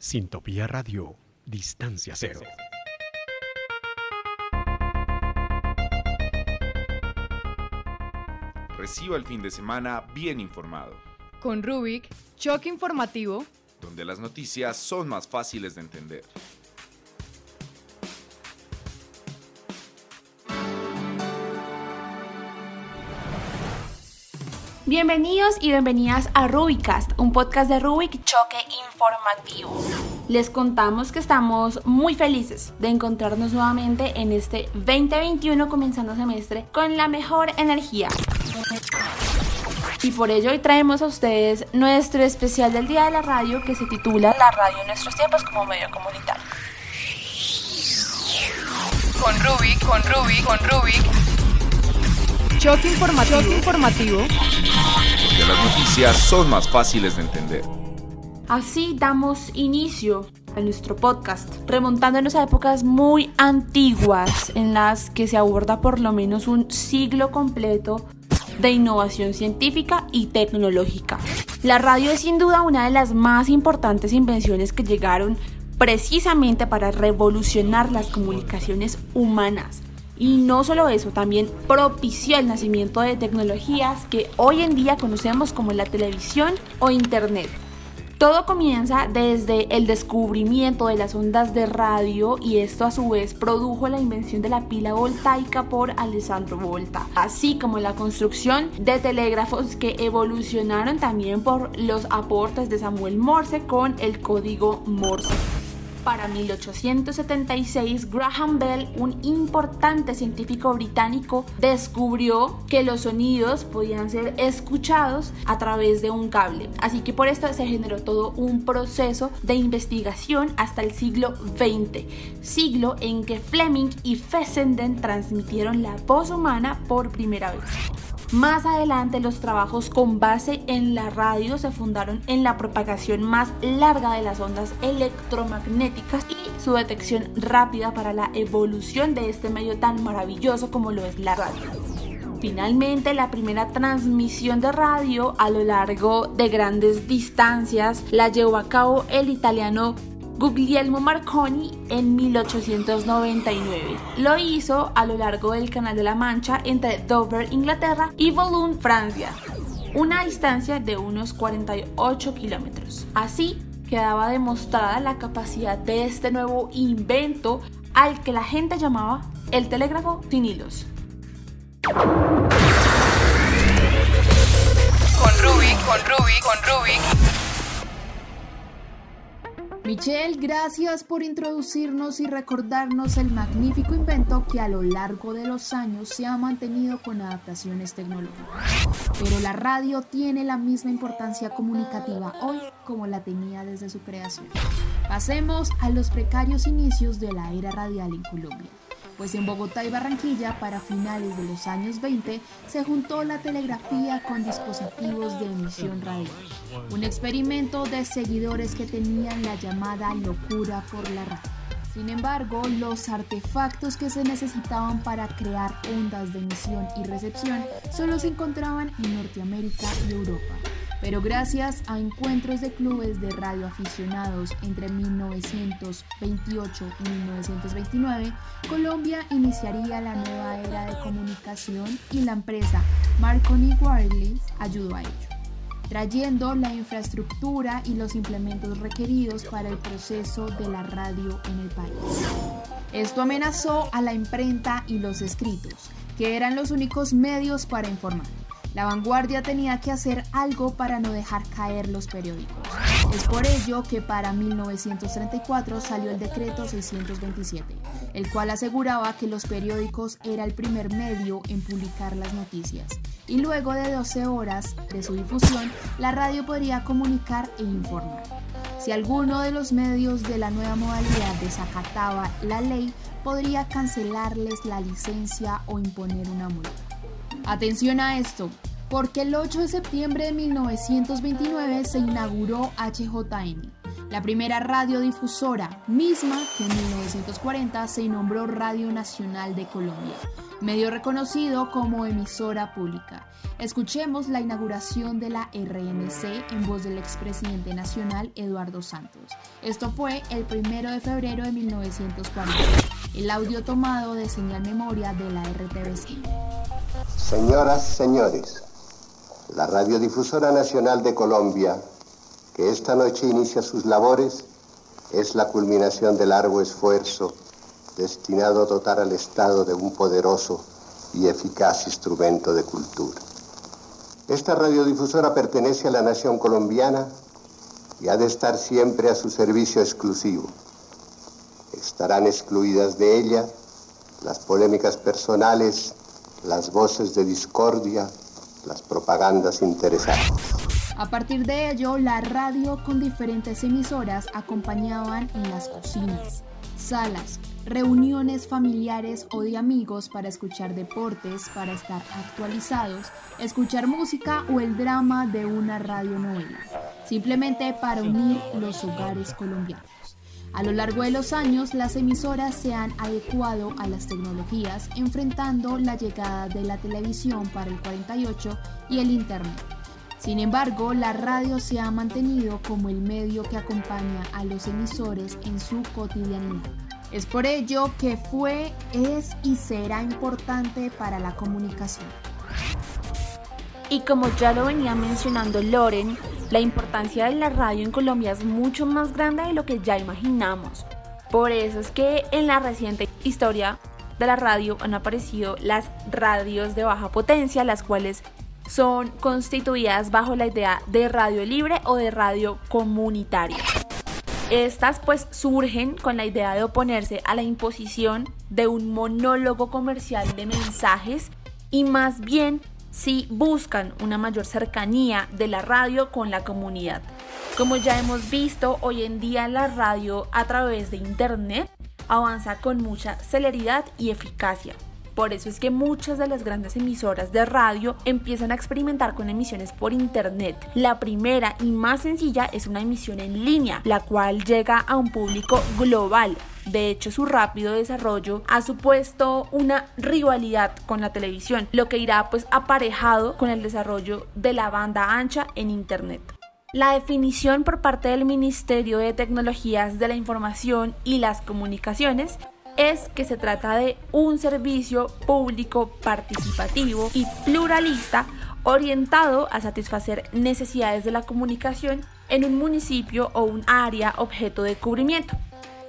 Sintopía Radio, Distancia Cero. Reciba el fin de semana bien informado, Con Rubik, choque informativo. donde las noticias son más fáciles de entender. Bienvenidos y bienvenidas a Rubicast, un podcast de Rubik Choque Informativo. Les contamos que estamos muy felices de encontrarnos nuevamente en este 2021 comenzando semestre con la mejor energía. Y por ello hoy traemos a ustedes nuestro especial del Día de la Radio que se titula La radio en nuestros tiempos como medio comunitario. Con Rubik, con Rubik, con Rubik. Choque informativo. Choque informativo. Donde las noticias son más fáciles de entender. Así damos inicio a nuestro podcast, remontándonos a épocas muy antiguas en las que se aborda por lo menos un siglo completo de innovación científica y tecnológica. La radio es sin duda una de las más importantes invenciones que llegaron precisamente para revolucionar las comunicaciones humanas. Y no solo eso, también propició el nacimiento de tecnologías que hoy en día conocemos como la televisión o internet. Todo comienza desde el descubrimiento de las ondas de radio y esto a su vez produjo la invención de la pila voltaica por Alessandro Volta, así como la construcción de telégrafos que evolucionaron también por los aportes de Samuel Morse con el código Morse. Para 1876, Graham Bell, un importante científico británico, descubrió que los sonidos podían ser escuchados a través de un cable. Así que por esto se generó todo un proceso de investigación hasta el siglo XX, siglo en que Fleming y Fessenden transmitieron la voz humana por primera vez. Más adelante los trabajos con base en la radio se fundaron en la propagación más larga de las ondas electromagnéticas y su detección rápida para la evolución de este medio tan maravilloso como lo es la radio. Finalmente, la primera transmisión de radio a lo largo de grandes distancias la llevó a cabo el italiano Guglielmo Marconi en 1899. Lo hizo a lo largo del Canal de la Mancha entre Dover, Inglaterra y Boulogne, Francia, una distancia de unos 48 kilómetros. Así quedaba demostrada la capacidad de este nuevo invento al que la gente llamaba el telégrafo sin hilos. Con Rubik, con Rubik, con Rubik. Michelle, gracias por introducirnos y recordarnos el magnífico invento que a lo largo de los años se ha mantenido con adaptaciones tecnológicas. Pero la radio tiene la misma importancia comunicativa hoy como la tenía desde su creación. Pasemos a los precarios inicios de la era radial en Colombia pues en Bogotá y Barranquilla para finales de los años 20 se juntó la telegrafía con dispositivos de emisión radial, un experimento de seguidores que tenían la llamada locura por la radio. Sin embargo, los artefactos que se necesitaban para crear ondas de emisión y recepción solo se encontraban en Norteamérica y Europa pero gracias a encuentros de clubes de radioaficionados entre 1928 y 1929, Colombia iniciaría la nueva era de comunicación y la empresa Marconi Wireless ayudó a ello, trayendo la infraestructura y los implementos requeridos para el proceso de la radio en el país. Esto amenazó a la imprenta y los escritos, que eran los únicos medios para informar. La vanguardia tenía que hacer algo para no dejar caer los periódicos. Es por ello que para 1934 salió el decreto 627, el cual aseguraba que los periódicos era el primer medio en publicar las noticias. Y luego de 12 horas de su difusión, la radio podría comunicar e informar. Si alguno de los medios de la nueva modalidad desacataba la ley, podría cancelarles la licencia o imponer una multa. Atención a esto, porque el 8 de septiembre de 1929 se inauguró HJN, la primera radiodifusora, misma que en 1940 se nombró Radio Nacional de Colombia, medio reconocido como emisora pública. Escuchemos la inauguración de la RNC en voz del expresidente nacional Eduardo Santos. Esto fue el 1 de febrero de 1940. El audio tomado de señal memoria de la RTBC. Señoras, señores, la Radiodifusora Nacional de Colombia que esta noche inicia sus labores es la culminación del largo esfuerzo destinado a dotar al Estado de un poderoso y eficaz instrumento de cultura. Esta radiodifusora pertenece a la nación colombiana y ha de estar siempre a su servicio exclusivo. Estarán excluidas de ella las polémicas personales, las voces de discordia, las propagandas interesadas. A partir de ello, la radio con diferentes emisoras acompañaban en las cocinas, salas, reuniones familiares o de amigos para escuchar deportes, para estar actualizados, escuchar música o el drama de una radionovela, simplemente para unir los hogares colombianos. A lo largo de los años, las emisoras se han adecuado a las tecnologías, enfrentando la llegada de la televisión para el 48 y el Internet. Sin embargo, la radio se ha mantenido como el medio que acompaña a los emisores en su cotidianidad. Es por ello que fue, es y será importante para la comunicación. Y como ya lo venía mencionando Loren, la importancia de la radio en Colombia es mucho más grande de lo que ya imaginamos. Por eso es que en la reciente historia de la radio han aparecido las radios de baja potencia, las cuales son constituidas bajo la idea de radio libre o de radio comunitaria. Estas pues surgen con la idea de oponerse a la imposición de un monólogo comercial de mensajes y más bien si buscan una mayor cercanía de la radio con la comunidad. Como ya hemos visto, hoy en día la radio a través de internet avanza con mucha celeridad y eficacia. Por eso es que muchas de las grandes emisoras de radio empiezan a experimentar con emisiones por internet. La primera y más sencilla es una emisión en línea, la cual llega a un público global. De hecho, su rápido desarrollo ha supuesto una rivalidad con la televisión, lo que irá pues aparejado con el desarrollo de la banda ancha en internet. La definición por parte del Ministerio de Tecnologías de la Información y las Comunicaciones es que se trata de un servicio público participativo y pluralista orientado a satisfacer necesidades de la comunicación en un municipio o un área objeto de cubrimiento.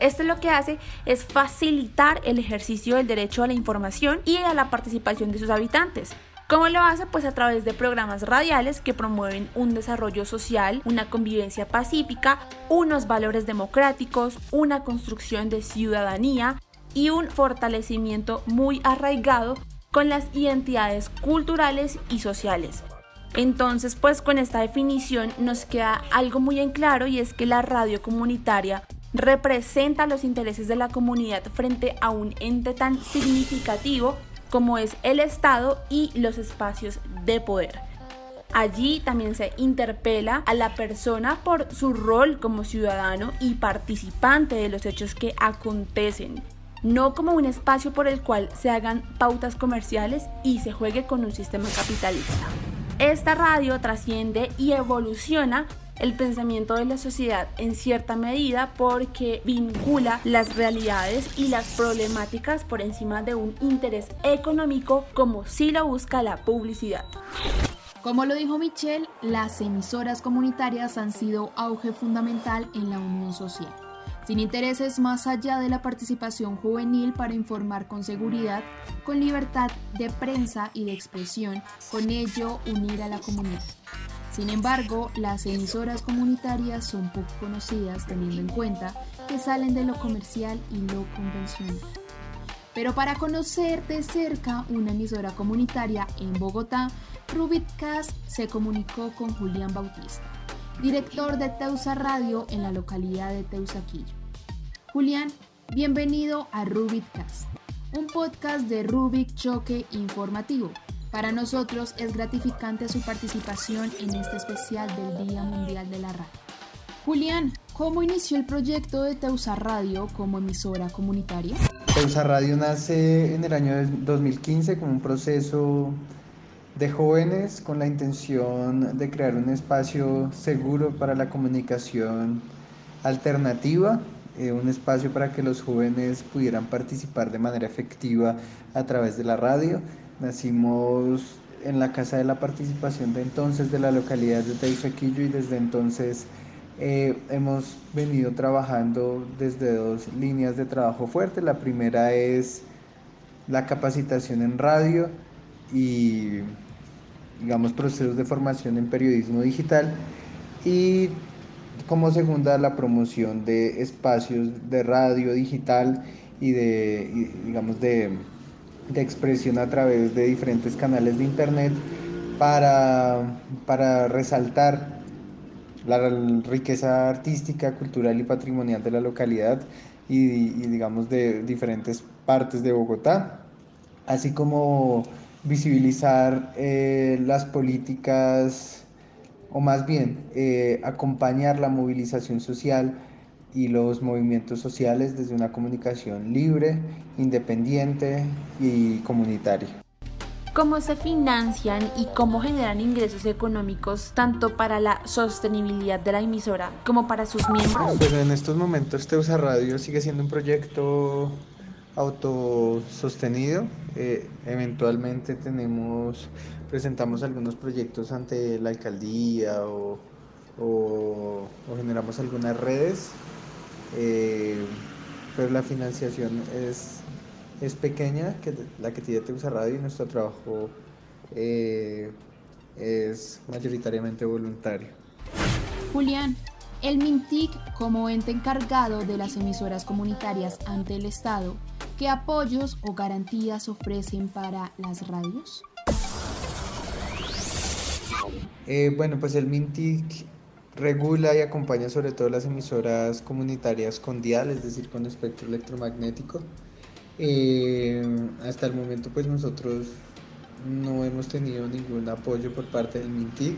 Esto lo que hace es facilitar el ejercicio del derecho a la información y a la participación de sus habitantes. ¿Cómo lo hace? Pues a través de programas radiales que promueven un desarrollo social, una convivencia pacífica, unos valores democráticos, una construcción de ciudadanía y un fortalecimiento muy arraigado con las identidades culturales y sociales. Entonces, pues con esta definición nos queda algo muy en claro y es que la radio comunitaria representa los intereses de la comunidad frente a un ente tan significativo como es el Estado y los espacios de poder. Allí también se interpela a la persona por su rol como ciudadano y participante de los hechos que acontecen no como un espacio por el cual se hagan pautas comerciales y se juegue con un sistema capitalista. Esta radio trasciende y evoluciona el pensamiento de la sociedad en cierta medida porque vincula las realidades y las problemáticas por encima de un interés económico como si lo busca la publicidad. Como lo dijo Michelle, las emisoras comunitarias han sido auge fundamental en la unión social sin intereses más allá de la participación juvenil para informar con seguridad, con libertad de prensa y de expresión, con ello unir a la comunidad. Sin embargo, las emisoras comunitarias son poco conocidas teniendo en cuenta que salen de lo comercial y lo convencional. Pero para conocer de cerca una emisora comunitaria en Bogotá, Rubit Cast se comunicó con Julián Bautista, director de Teusa Radio en la localidad de Teusaquillo. Julián, bienvenido a Rubikcast, un podcast de Rubik Choque Informativo. Para nosotros es gratificante su participación en este especial del Día Mundial de la Radio. Julián, ¿Cómo inició el proyecto de Teusa Radio como emisora comunitaria? Teusa Radio nace en el año 2015 como un proceso de jóvenes con la intención de crear un espacio seguro para la comunicación alternativa, eh, un espacio para que los jóvenes pudieran participar de manera efectiva a través de la radio. Nacimos en la Casa de la Participación de entonces de la localidad de Teifaquillo y desde entonces eh, hemos venido trabajando desde dos líneas de trabajo fuerte. La primera es la capacitación en radio y digamos procesos de formación en periodismo digital y como segunda la promoción de espacios de radio digital y de digamos de, de expresión a través de diferentes canales de internet para, para resaltar la riqueza artística, cultural y patrimonial de la localidad y, digamos de diferentes partes de Bogotá, así como visibilizar eh, las políticas o más bien eh, acompañar la movilización social y los movimientos sociales desde una comunicación libre, independiente y comunitaria cómo se financian y cómo generan ingresos económicos tanto para la sostenibilidad de la emisora como para sus miembros. Bueno, en estos momentos Teusa Radio sigue siendo un proyecto autosostenido. Eh, eventualmente tenemos, presentamos algunos proyectos ante la alcaldía o, generamos algunas redes, eh, pero la financiación es es pequeña, que la que tiene Teusa Radio y nuestro trabajo eh, es mayoritariamente voluntario. Julián, el MINTIC como ente encargado de las emisoras comunitarias ante el Estado, ¿qué apoyos o garantías ofrecen para las radios? Eh, bueno, pues el MINTIC regula y acompaña sobre todo las emisoras comunitarias con dial, es decir, con espectro electromagnético. Eh, hasta el momento pues nosotros no hemos tenido ningún apoyo por parte del MINTIC.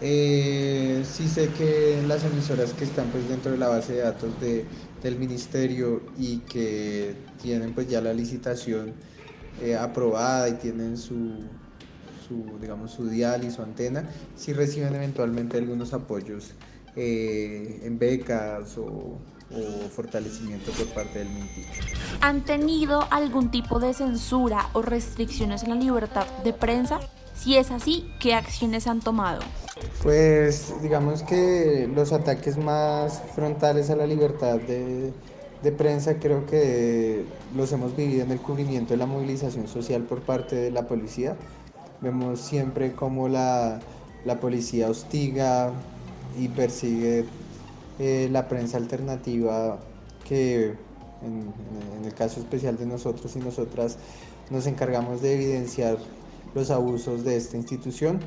Eh, sí sé que las emisoras que están pues dentro de la base de datos de, del ministerio y que tienen pues ya la licitación eh, aprobada y tienen su, su, digamos, su dial y su antena, sí reciben eventualmente algunos apoyos en becas o, o fortalecimiento por parte del MINTIC. ¿Han tenido algún tipo de censura o restricciones en la libertad de prensa? Si es así, ¿qué acciones han tomado? Pues digamos que los ataques más frontales a la libertad de, prensa creo que los hemos vivido en el cubrimiento de la movilización social por parte de la policía. Vemos siempre cómo la, la policía hostiga y persigue eh, la prensa alternativa que en, el caso especial de nosotros y nosotras nos encargamos de evidenciar los abusos de esta institución.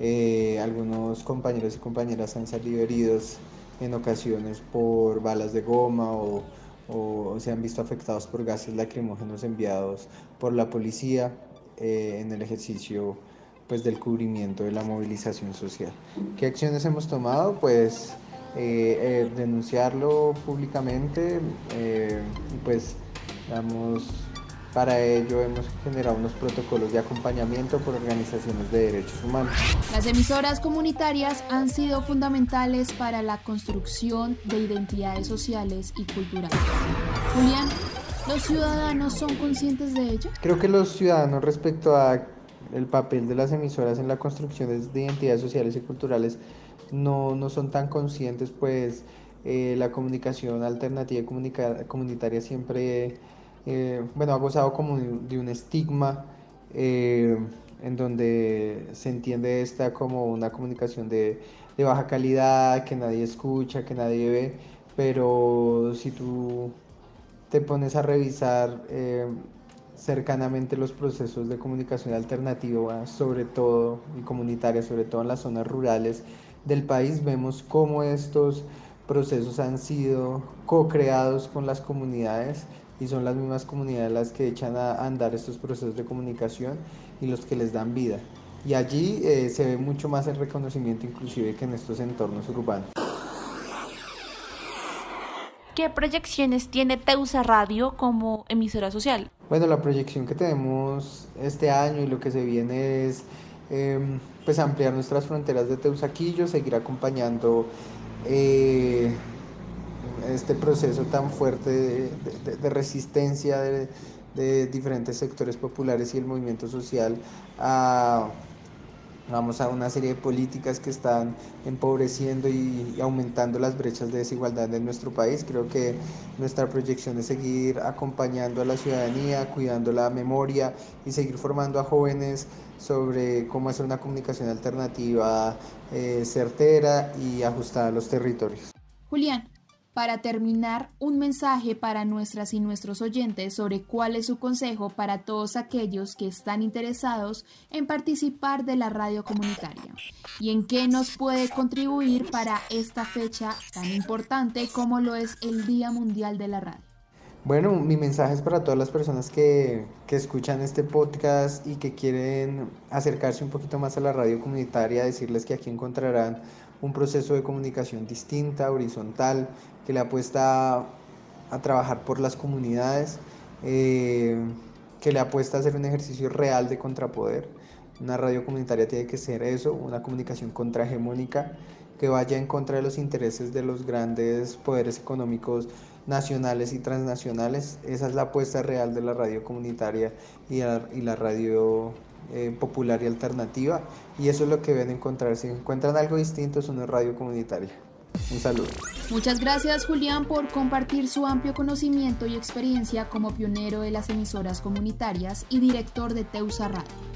Eh, algunos compañeros y compañeras han salido heridos en ocasiones por balas de goma o, se han visto afectados por gases lacrimógenos enviados por la policía eh, en el ejercicio pues, del cubrimiento de la movilización social. ¿Qué acciones hemos tomado? Pues eh, eh, denunciarlo públicamente eh, pues damos para ello hemos generado unos protocolos de acompañamiento por organizaciones de derechos humanos. Las emisoras comunitarias han sido fundamentales para la construcción de identidades sociales y culturales. Julián, ¿los ciudadanos son conscientes de ello? Creo que los ciudadanos respecto a el papel de las emisoras en la construcción de identidades sociales y culturales no, no son tan conscientes, pues eh, la comunicación alternativa y comunitaria siempre, eh, bueno, ha gozado como de un estigma eh, en donde se entiende esta como una comunicación de, de, baja calidad, que nadie escucha, que nadie ve, pero si tú te pones a revisar cercanamente los procesos de comunicación alternativa, sobre todo y comunitaria, sobre todo en las zonas rurales, del país, vemos cómo estos procesos han sido co-creados con las comunidades y son las mismas comunidades las que echan a andar estos procesos de comunicación y los que les dan vida. Y allí eh, se ve mucho más el reconocimiento inclusive que en estos entornos urbanos. ¿Qué proyecciones tiene Teusa Radio como emisora social? Bueno, la proyección que tenemos este año y lo que se viene es em, pues ampliar nuestras fronteras de Teusaquillo, seguir acompañando eh, este proceso tan fuerte de, resistencia de, diferentes sectores populares y el movimiento social a Vamos a una serie de políticas que están empobreciendo y, aumentando las brechas de desigualdad en nuestro país. Creo que nuestra proyección es seguir acompañando a la ciudadanía, cuidando la memoria y seguir formando a jóvenes sobre cómo hacer una comunicación alternativa eh, certera y ajustada a los territorios. Julián, para terminar, un mensaje para nuestras y nuestros oyentes sobre cuál es su consejo para todos aquellos que están interesados en participar de la radio comunitaria y en qué nos puede contribuir para esta fecha tan importante como lo es el Día Mundial de la Radio. Bueno, mi mensaje es para todas las personas que, que, escuchan este podcast y que quieren acercarse un poquito más a la radio comunitaria, decirles que aquí encontrarán un proceso de comunicación distinta, horizontal, que le apuesta a trabajar por las comunidades, eh, que le apuesta a hacer un ejercicio real de contrapoder. Una radio comunitaria tiene que ser eso, una comunicación contrahegemónica que vaya en contra de los intereses de los grandes poderes económicos nacionales y transnacionales. Esa es la apuesta real de la radio comunitaria y la, radio eh, popular y alternativa. Y eso es lo que deben encontrar. Si encuentran algo distinto, es una radio comunitaria. Un saludo. Muchas gracias Julián por compartir su amplio conocimiento y experiencia como pionero de las emisoras comunitarias y director de Teusa Radio.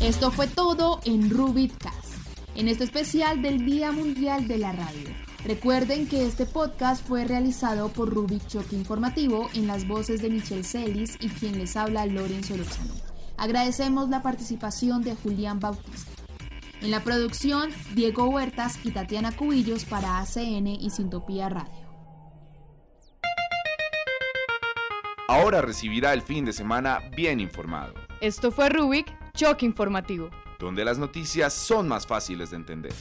Esto fue todo en Rubitcast, en este especial del Día Mundial de la Radio. Recuerden que este podcast fue realizado por Rubik Choque Informativo en las voces de Michelle Celis y quien les habla Lorenzo Lozano. Agradecemos la participación de Julián Bautista. En la producción, Diego Huertas y Tatiana Cubillos para ACN y Sintopía Radio. Ahora recibirá el fin de semana bien informado. Esto fue Rubik, Choque Informativo. Donde las noticias son más fáciles de entender.